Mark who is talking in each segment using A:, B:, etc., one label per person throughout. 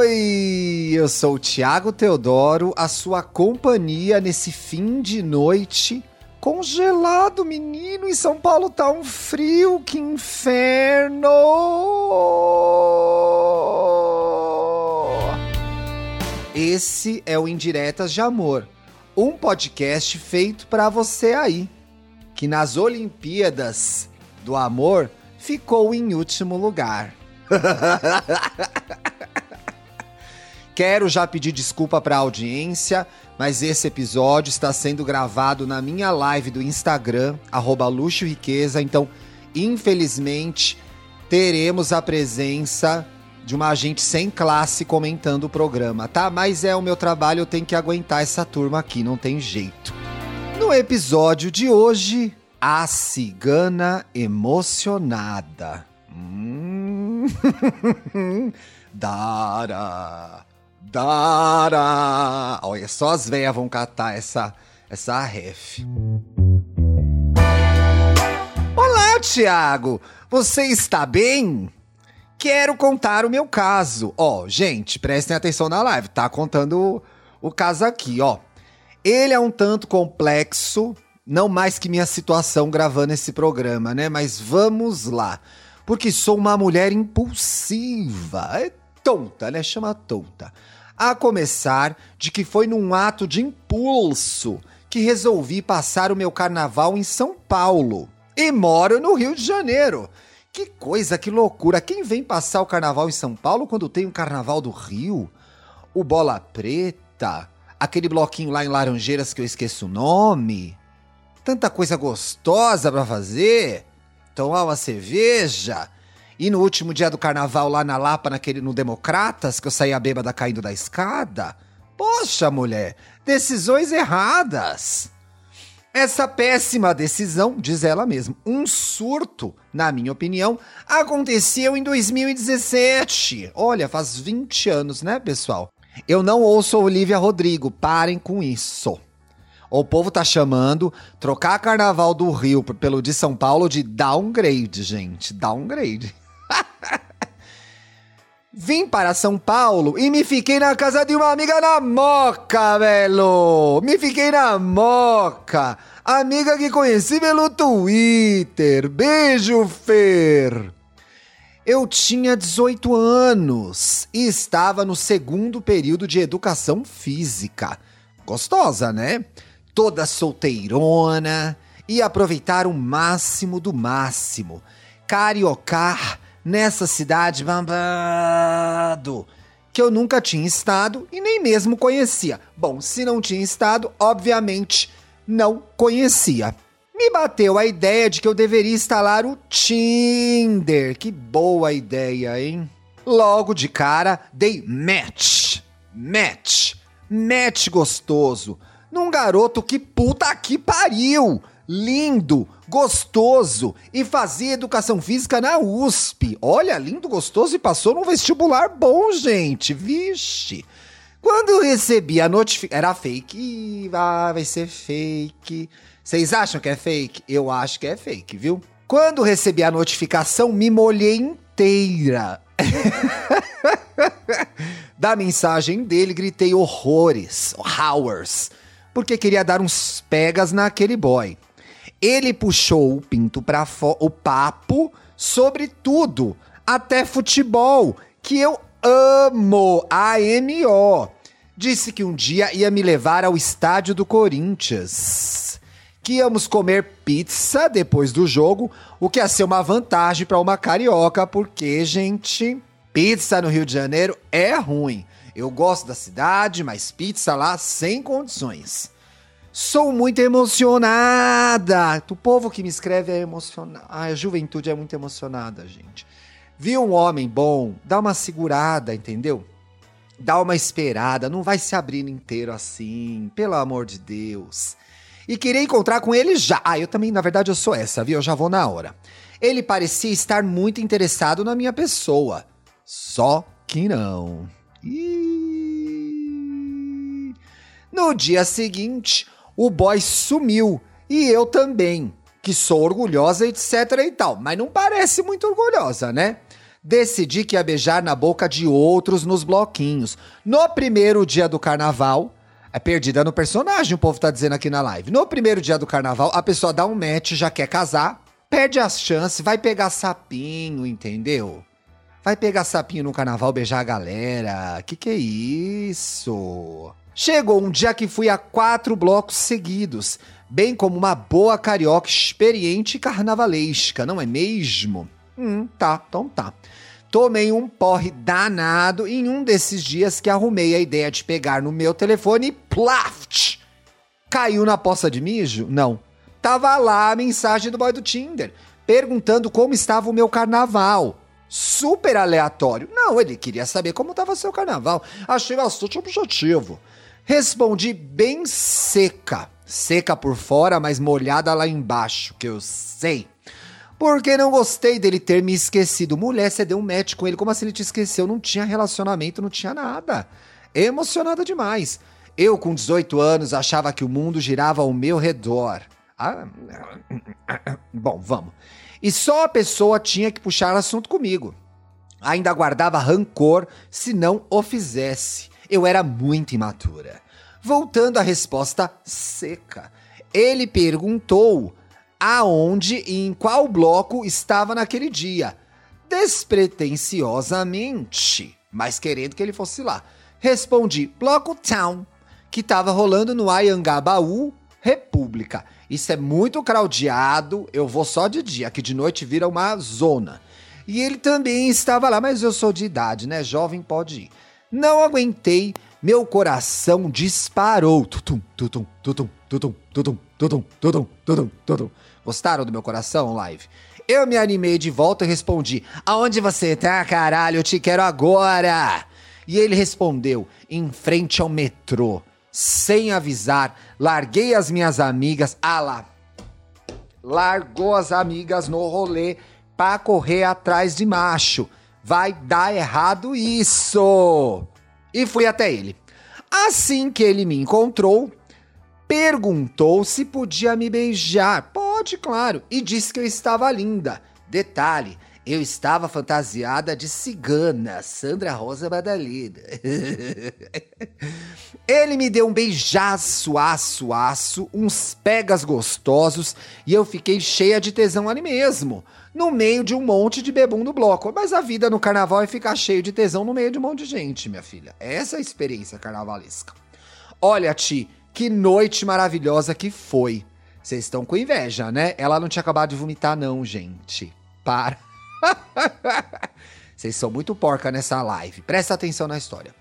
A: Oi, eu sou o Thiago Teodoro, a sua companhia nesse fim de noite congelado, menino. Em São Paulo tá um frio, que inferno! Esse é o Indiretas de Amor, um podcast feito para você aí, que nas Olimpíadas do Amor ficou em último lugar. Quero já pedir desculpa para a audiência, mas esse episódio está sendo gravado na minha live do Instagram, arroba Luxo Riqueza, então, infelizmente, teremos a presença de uma agente sem classe comentando o programa, tá? Mas é o meu trabalho, eu tenho que aguentar essa turma aqui, não tem jeito. No episódio de hoje, a cigana emocionada. Hum. Dara. Dara. Olha, só as velhas vão catar essa, essa ref. Olá, Tiago. Você está bem? Quero contar o meu caso. Ó, gente, prestem atenção na live. Tá contando o, o caso aqui, ó. Ele é um tanto complexo, não mais que minha situação gravando esse programa, né? Mas vamos lá. Porque sou uma mulher impulsiva. É tonta, né? Chama tonta. A começar de que foi num ato de impulso que resolvi passar o meu carnaval em São Paulo. E moro no Rio de Janeiro. Que coisa, que loucura. Quem vem passar o carnaval em São Paulo quando tem um carnaval do Rio? O Bola Preta? Aquele bloquinho lá em Laranjeiras que eu esqueço o nome? Tanta coisa gostosa para fazer. Tomar uma cerveja e no último dia do carnaval lá na Lapa, naquele no Democratas, que eu saía bêbada caindo da escada? Poxa, mulher, decisões erradas. Essa péssima decisão, diz ela mesma, um surto, na minha opinião, aconteceu em 2017. Olha, faz 20 anos, né, pessoal? Eu não ouço Olivia Rodrigo, parem com isso. O povo tá chamando trocar carnaval do Rio pelo de São Paulo de downgrade, gente. Downgrade. Vim para São Paulo e me fiquei na casa de uma amiga na Moca, velho! Me fiquei na Moca! Amiga que conheci pelo Twitter. Beijo, Fer! Eu tinha 18 anos e estava no segundo período de educação física. Gostosa, né? Toda solteirona e aproveitar o máximo do máximo. Cariocar nessa cidade babado que eu nunca tinha estado e nem mesmo conhecia. Bom, se não tinha estado, obviamente não conhecia. Me bateu a ideia de que eu deveria instalar o Tinder. Que boa ideia, hein? Logo de cara, dei match. Match. Match gostoso. Num garoto que puta que pariu lindo, gostoso e fazia educação física na USP. Olha, lindo, gostoso e passou num vestibular bom, gente. Vixe. Quando recebi a notificação. Era fake. Ah, vai ser fake. Vocês acham que é fake? Eu acho que é fake, viu? Quando recebi a notificação, me molhei inteira. da mensagem dele, gritei horrores, hours, porque queria dar uns pegas naquele boy. Ele puxou o pinto para o papo sobre tudo, até futebol, que eu amo, AMO. Disse que um dia ia me levar ao estádio do Corinthians. Que íamos comer pizza depois do jogo, o que ia ser uma vantagem para uma carioca, porque, gente, pizza no Rio de Janeiro é ruim. Eu gosto da cidade, mas pizza lá sem condições. Sou muito emocionada. O povo que me escreve é emocionado. a juventude é muito emocionada, gente. Viu um homem bom, dá uma segurada, entendeu? Dá uma esperada, não vai se abrindo inteiro assim, pelo amor de Deus. E queria encontrar com ele já. Ah, eu também, na verdade, eu sou essa, viu? Eu já vou na hora. Ele parecia estar muito interessado na minha pessoa. Só que não. Ih... No dia seguinte, o boy sumiu. E eu também, que sou orgulhosa, etc e tal. Mas não parece muito orgulhosa, né? decidi que ia beijar na boca de outros nos bloquinhos. No primeiro dia do carnaval, é perdida no personagem, o povo tá dizendo aqui na live. No primeiro dia do carnaval, a pessoa dá um match, já quer casar, perde as chances, vai pegar sapinho, entendeu? Vai pegar sapinho no carnaval, beijar a galera. Que que é isso? Chegou um dia que fui a quatro blocos seguidos, bem como uma boa carioca experiente e carnavalesca, não é mesmo? Hum, tá, então tá. Tomei um porre danado em um desses dias que arrumei a ideia de pegar no meu telefone e plaft! Caiu na poça de mijo? Não. Tava lá a mensagem do boy do Tinder, perguntando como estava o meu carnaval. Super aleatório. Não, ele queria saber como estava seu carnaval. Achei bastante objetivo. Respondi bem seca. Seca por fora, mas molhada lá embaixo, que eu sei. Porque não gostei dele ter me esquecido. Mulher, você deu um match com ele. Como assim ele te esqueceu? Não tinha relacionamento, não tinha nada. Emocionada demais. Eu, com 18 anos, achava que o mundo girava ao meu redor. Ah, bom, vamos. E só a pessoa tinha que puxar assunto comigo. Ainda guardava rancor se não o fizesse. Eu era muito imatura. Voltando à resposta seca. Ele perguntou aonde e em qual bloco estava naquele dia. Despretensiosamente, mas querendo que ele fosse lá. Respondi: Bloco Town, que estava rolando no Ayangabaú, República. Isso é muito craudiado, eu vou só de dia, que de noite vira uma zona. E ele também estava lá, mas eu sou de idade, né? Jovem pode ir. Não aguentei, meu coração disparou. Tutum, tutum, tutum, tutum, tutum, tutum, tutum, tutum, tutum. Gostaram do meu coração, live? Eu me animei de volta e respondi: Aonde você tá, caralho? Eu te quero agora! E ele respondeu: Em frente ao metrô. Sem avisar, larguei as minhas amigas. Ah lá! Largou as amigas no rolê pra correr atrás de macho. Vai dar errado isso! E fui até ele. Assim que ele me encontrou, perguntou se podia me beijar. Pode, claro. E disse que eu estava linda. Detalhe, eu estava fantasiada de cigana, Sandra Rosa Badalida. Ele me deu um beijaço, aço, aço, uns pegas gostosos e eu fiquei cheia de tesão ali mesmo, no meio de um monte de bebum no bloco. Mas a vida no carnaval é ficar cheio de tesão no meio de um monte de gente, minha filha. Essa é a experiência carnavalesca. Olha, Ti, que noite maravilhosa que foi. Vocês estão com inveja, né? Ela não tinha acabado de vomitar, não, gente. Para. Vocês são muito porca nessa live. Presta atenção na história.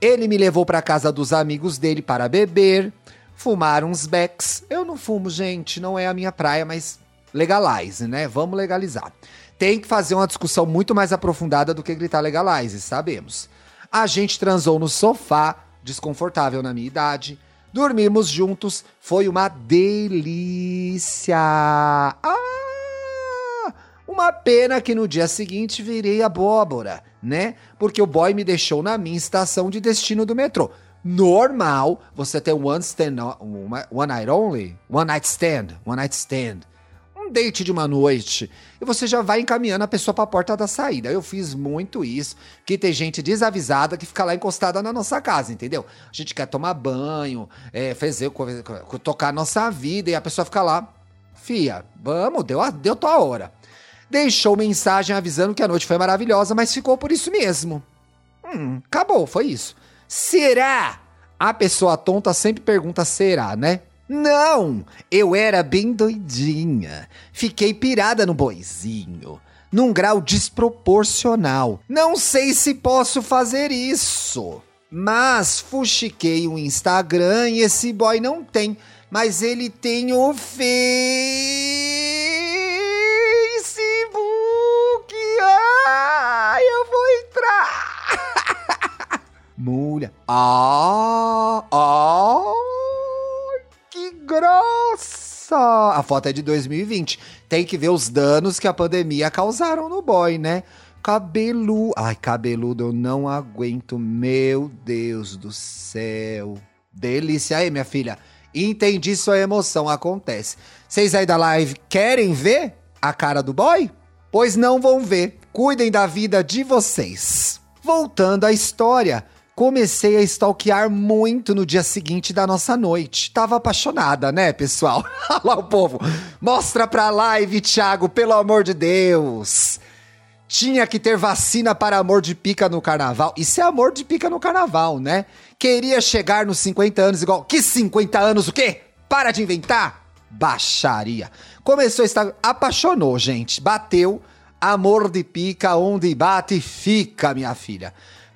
A: Ele me levou para casa dos amigos dele para beber, fumar uns becks. Eu não fumo, gente, não é a minha praia, mas legalize, né? Vamos legalizar. Tem que fazer uma discussão muito mais aprofundada do que gritar legalize, sabemos. A gente transou no sofá, desconfortável na minha idade Dormimos juntos, foi uma delícia. Ah! Uma pena que no dia seguinte virei abóbora, né? Porque o boy me deixou na minha estação de destino do metrô. Normal você ter one stand, one, one night only, one night stand, one night stand date de uma noite e você já vai encaminhando a pessoa para a porta da saída. Eu fiz muito isso, que tem gente desavisada que fica lá encostada na nossa casa, entendeu? A gente quer tomar banho, é, fazer, tocar a nossa vida e a pessoa fica lá, fia, vamos, deu, deu tua hora. Deixou mensagem avisando que a noite foi maravilhosa, mas ficou por isso mesmo. Hum, acabou, foi isso. Será? A pessoa tonta sempre pergunta será, né? Não, eu era bem doidinha. Fiquei pirada no boizinho, num grau desproporcional. Não sei se posso fazer isso. Mas fuxiquei o Instagram e esse boy não tem, mas ele tem o Facebook. Ah, eu vou entrar. Mulher. Ah, ah grossa! A foto é de 2020. Tem que ver os danos que a pandemia causaram no boy, né? Cabelo. Ai, cabeludo, eu não aguento. Meu Deus do céu. Delícia aí, minha filha. Entendi sua emoção, acontece. Vocês aí da live querem ver a cara do boy? Pois não vão ver. Cuidem da vida de vocês. Voltando à história, comecei a stalkear muito no dia seguinte da nossa noite. Tava apaixonada, né, pessoal? Olha lá o povo. Mostra pra live, Thiago, pelo amor de Deus. Tinha que ter vacina para amor de pica no carnaval. Isso é amor de pica no carnaval, né? Queria chegar nos 50 anos igual. Que 50 anos o quê? Para de inventar! Baixaria. Começou a estar. Apaixonou, gente. Bateu Amor de pica, onde bate, fica, minha filha.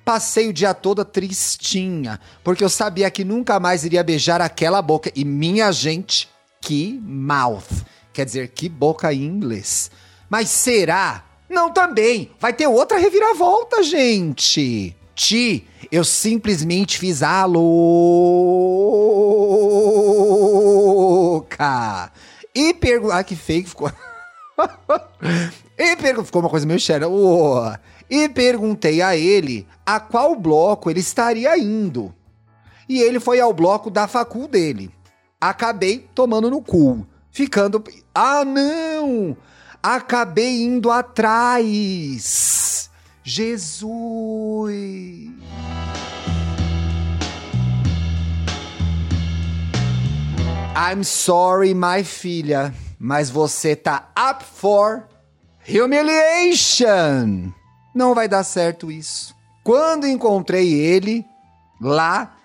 A: Passei o dia todo tristinha, porque eu sabia que nunca mais iria beijar aquela boca. E minha gente, que mouth. Quer dizer, que boca em inglês. Mas será? Não também. Vai ter outra reviravolta, gente. Ti, eu simplesmente fiz a louca. E pergunto. Ah, que fake ficou. e pergun... Ficou uma coisa meio séria. Oh. E perguntei a ele a qual bloco ele estaria indo. E ele foi ao bloco da facul dele. Acabei tomando no cu. Ficando. Ah, não! Acabei indo atrás. Jesus! I'm sorry, my filha mas você tá up for humiliation. Não vai dar certo isso. Quando encontrei ele lá,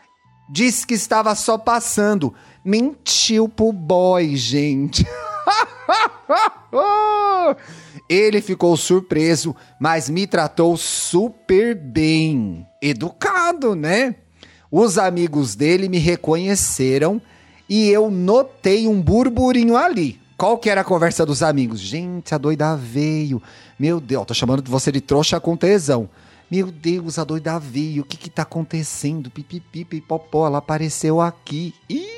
A: disse que estava só passando. Mentiu pro boy, gente. ele ficou surpreso, mas me tratou super bem. Educado, né? Os amigos dele me reconheceram e eu notei um burburinho ali. Qual que era a conversa dos amigos? Gente, a doida veio. Meu Deus, tô chamando você de trouxa com tesão. Meu Deus, a doida veio. O que que tá acontecendo? Pipipi, pipopó, ela apareceu aqui. Ih!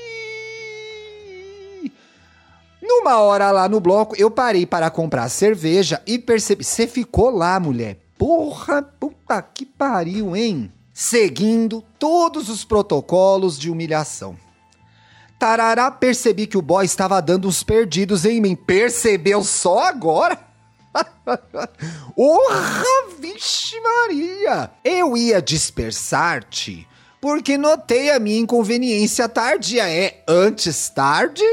A: Numa hora lá no bloco, eu parei para comprar cerveja e percebi. Você ficou lá, mulher. Porra, puta que pariu, hein? Seguindo todos os protocolos de humilhação. Tarará, percebi que o boy estava dando uns perdidos em mim. Percebeu só agora? Orra, vixe Maria! Eu ia dispersar-te porque notei a minha inconveniência tardia. É antes tarde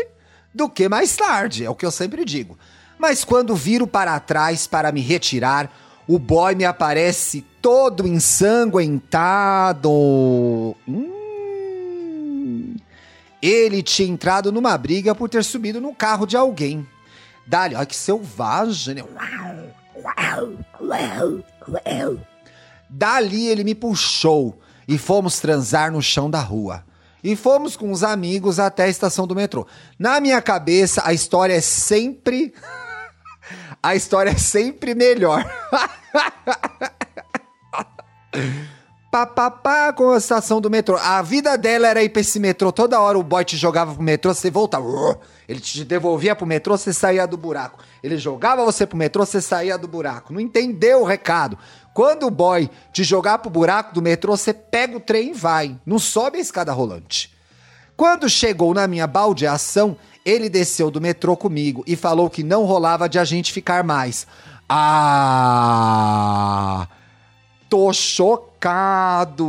A: do que mais tarde, é o que eu sempre digo. Mas quando viro para trás para me retirar, o boy me aparece todo ensanguentado. Hum, ele tinha entrado numa briga por ter subido no carro de alguém. Dali, olha que selvagem, né? Dali ele me puxou e fomos transar no chão da rua. E fomos com os amigos até a estação do metrô. Na minha cabeça, a história é sempre. a história é sempre melhor. papapá com a estação do metrô. A vida dela era ir pra esse metrô. Toda hora o boy te jogava pro metrô, você voltava. Ele te devolvia pro metrô, você saía do buraco. Ele jogava você pro metrô, você saía do buraco. Não entendeu o recado. Quando o boy te jogar pro buraco do metrô, você pega o trem e vai. Não sobe a escada rolante. Quando chegou na minha baldeação, ele desceu do metrô comigo e falou que não rolava de a gente ficar mais. Ah! Tô chocado,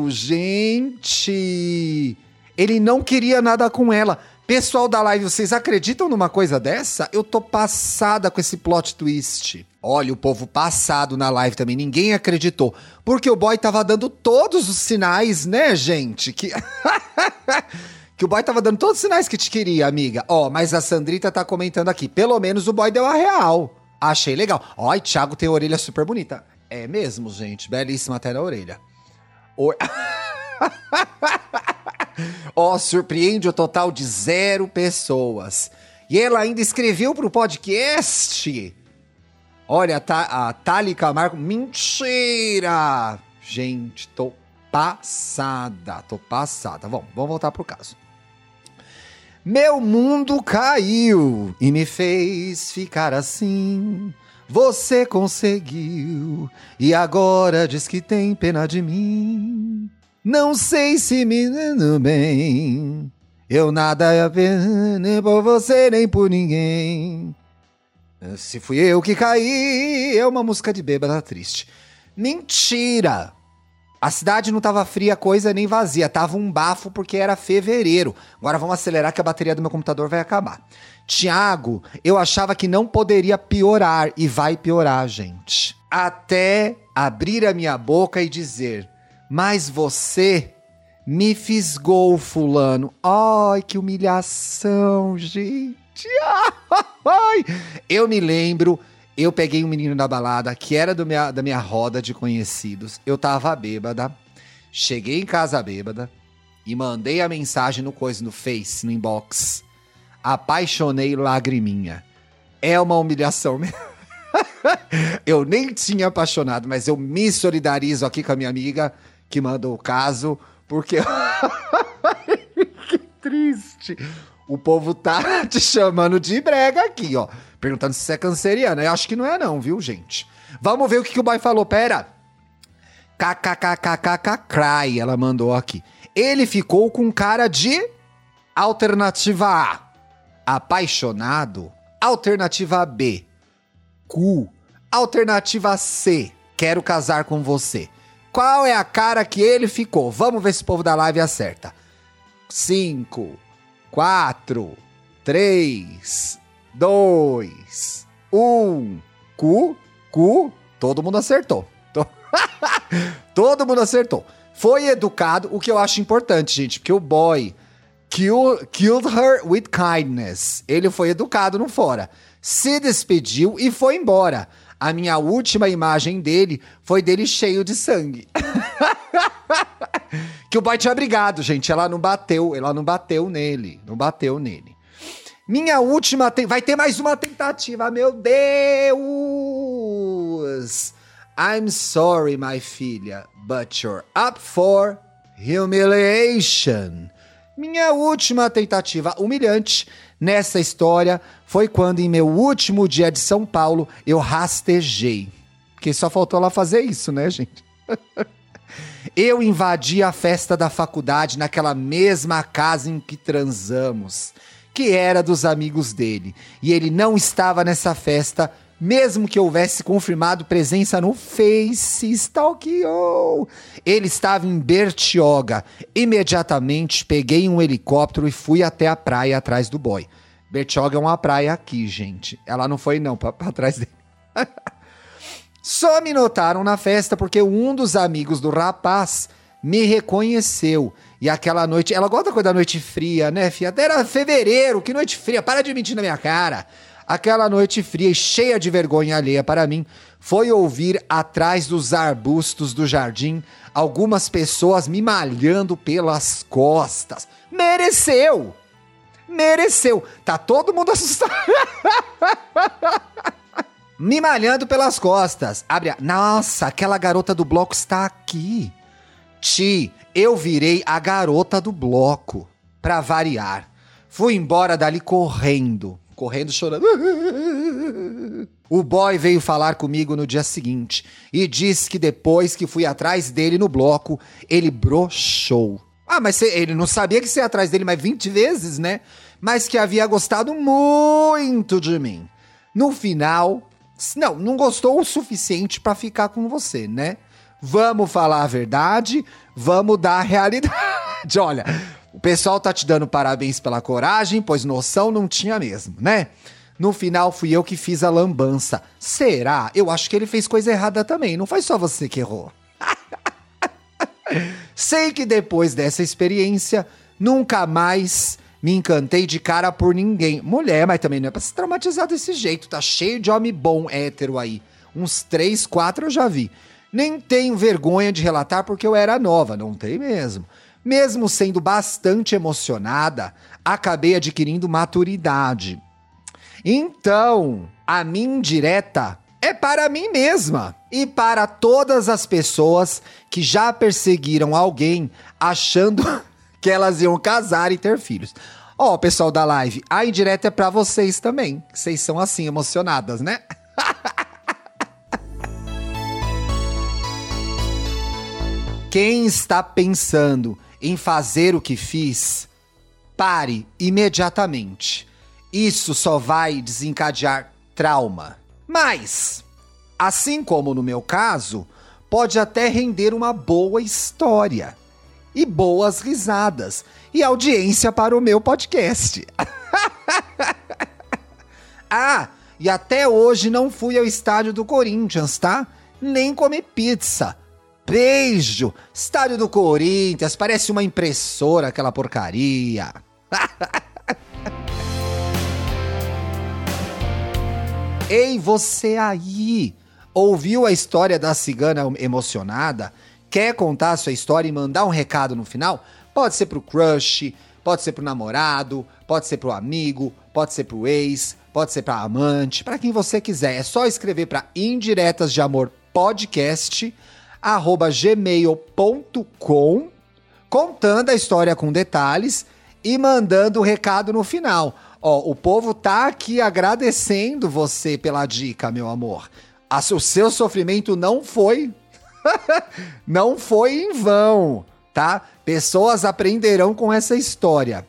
A: gente. Ele não queria nada com ela. Pessoal da live, vocês acreditam numa coisa dessa? Eu tô passada com esse plot twist. Olha, o povo passado na live também, ninguém acreditou. Porque o boy tava dando todos os sinais, né, gente? Que. que o boy tava dando todos os sinais que te queria, amiga. Ó, oh, mas a Sandrita tá comentando aqui. Pelo menos o boy deu a real. Achei legal. Ó, Thiago tem a orelha super bonita. É mesmo, gente. Belíssima até na orelha. O... Ó, oh, surpreende o total de zero pessoas. E ela ainda escreveu pro podcast. Olha, tá, a Thali Camargo. Mentira! Gente, tô passada. Tô passada. Bom, vamos voltar pro caso. Meu mundo caiu e me fez ficar assim. Você conseguiu e agora diz que tem pena de mim. Não sei se me dando bem. Eu nada a ver nem por você nem por ninguém. Se fui eu que caí, é uma música de bêbada triste. Mentira! A cidade não tava fria, coisa nem vazia, tava um bafo porque era fevereiro. Agora vamos acelerar que a bateria do meu computador vai acabar. Tiago, eu achava que não poderia piorar e vai piorar, gente. Até abrir a minha boca e dizer: "Mas você me fisgou, fulano". Ai, que humilhação, gente. Ai. Eu me lembro eu peguei um menino na balada que era do minha, da minha roda de conhecidos. Eu tava bêbada. Cheguei em casa bêbada e mandei a mensagem no coisa no Face, no inbox. Apaixonei lagriminha. É uma humilhação mesmo. eu nem tinha apaixonado, mas eu me solidarizo aqui com a minha amiga que mandou o caso, porque. que triste. O povo tá te chamando de brega aqui, ó. Perguntando se você é canceriana. Eu acho que não é, não, viu, gente? Vamos ver o que, que o boy falou. Pera. KKKKKK cry, ela mandou aqui. Ele ficou com cara de alternativa A. Apaixonado. Alternativa B. Cu. Alternativa C. Quero casar com você. Qual é a cara que ele ficou? Vamos ver se o povo da live acerta. 5, 4, 3, dois, um. Cu, cu, todo mundo acertou. todo mundo acertou. Foi educado, o que eu acho importante, gente, porque o boy kill, killed her with kindness. Ele foi educado no fora. Se despediu e foi embora. A minha última imagem dele foi dele cheio de sangue. que o boy tinha brigado, gente. Ela não bateu, ela não bateu nele. Não bateu nele. Minha última. Te... Vai ter mais uma tentativa, meu Deus! I'm sorry, my filha, but you're up for humiliation. Minha última tentativa humilhante nessa história foi quando, em meu último dia de São Paulo, eu rastejei. Porque só faltou ela fazer isso, né, gente? eu invadi a festa da faculdade naquela mesma casa em que transamos que era dos amigos dele. E ele não estava nessa festa, mesmo que houvesse confirmado presença no Face, stalkeou. Ele estava em Bertioga. Imediatamente peguei um helicóptero e fui até a praia atrás do boy. Bertioga é uma praia aqui, gente. Ela não foi não, para trás dele. Só me notaram na festa porque um dos amigos do rapaz me reconheceu e aquela noite, ela gosta da coisa da noite fria, né, filha? Até era fevereiro, que noite fria, para de mentir na minha cara. Aquela noite fria e cheia de vergonha alheia para mim foi ouvir atrás dos arbustos do jardim algumas pessoas me malhando pelas costas. Mereceu! Mereceu! Tá todo mundo assustado. me malhando pelas costas. Abre a... Nossa, aquela garota do bloco está aqui. Ti, eu virei a garota do bloco, pra variar. Fui embora dali correndo, correndo chorando. O boy veio falar comigo no dia seguinte e disse que depois que fui atrás dele no bloco, ele broxou. Ah, mas cê, ele não sabia que você ia atrás dele mais 20 vezes, né? Mas que havia gostado muito de mim. No final, não, não gostou o suficiente para ficar com você, né? Vamos falar a verdade, vamos dar a realidade. Olha, o pessoal tá te dando parabéns pela coragem, pois noção não tinha mesmo, né? No final fui eu que fiz a lambança. Será? Eu acho que ele fez coisa errada também, não foi só você que errou. Sei que depois dessa experiência, nunca mais me encantei de cara por ninguém. Mulher, mas também não é pra se traumatizar desse jeito, tá cheio de homem bom hétero aí. Uns três, quatro eu já vi. Nem tenho vergonha de relatar porque eu era nova, não tem mesmo. Mesmo sendo bastante emocionada, acabei adquirindo maturidade. Então, a minha indireta é para mim mesma e para todas as pessoas que já perseguiram alguém achando que elas iam casar e ter filhos. Ó, oh, pessoal da live, a indireta é para vocês também. Vocês são assim emocionadas, né? Quem está pensando em fazer o que fiz, pare imediatamente. Isso só vai desencadear trauma. Mas, assim como no meu caso, pode até render uma boa história e boas risadas e audiência para o meu podcast. ah, e até hoje não fui ao estádio do Corinthians, tá? Nem comer pizza. Beijo! Estádio do Corinthians, parece uma impressora aquela porcaria. Ei, você aí! Ouviu a história da cigana emocionada? Quer contar a sua história e mandar um recado no final? Pode ser pro crush, pode ser pro namorado, pode ser pro amigo, pode ser pro ex, pode ser pra amante, para quem você quiser. É só escrever para indiretas de amor podcast gmail.com contando a história com detalhes e mandando o recado no final. Ó, o povo tá aqui agradecendo você pela dica, meu amor. o seu sofrimento não foi não foi em vão, tá? Pessoas aprenderão com essa história.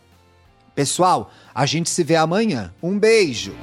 A: Pessoal, a gente se vê amanhã. Um beijo.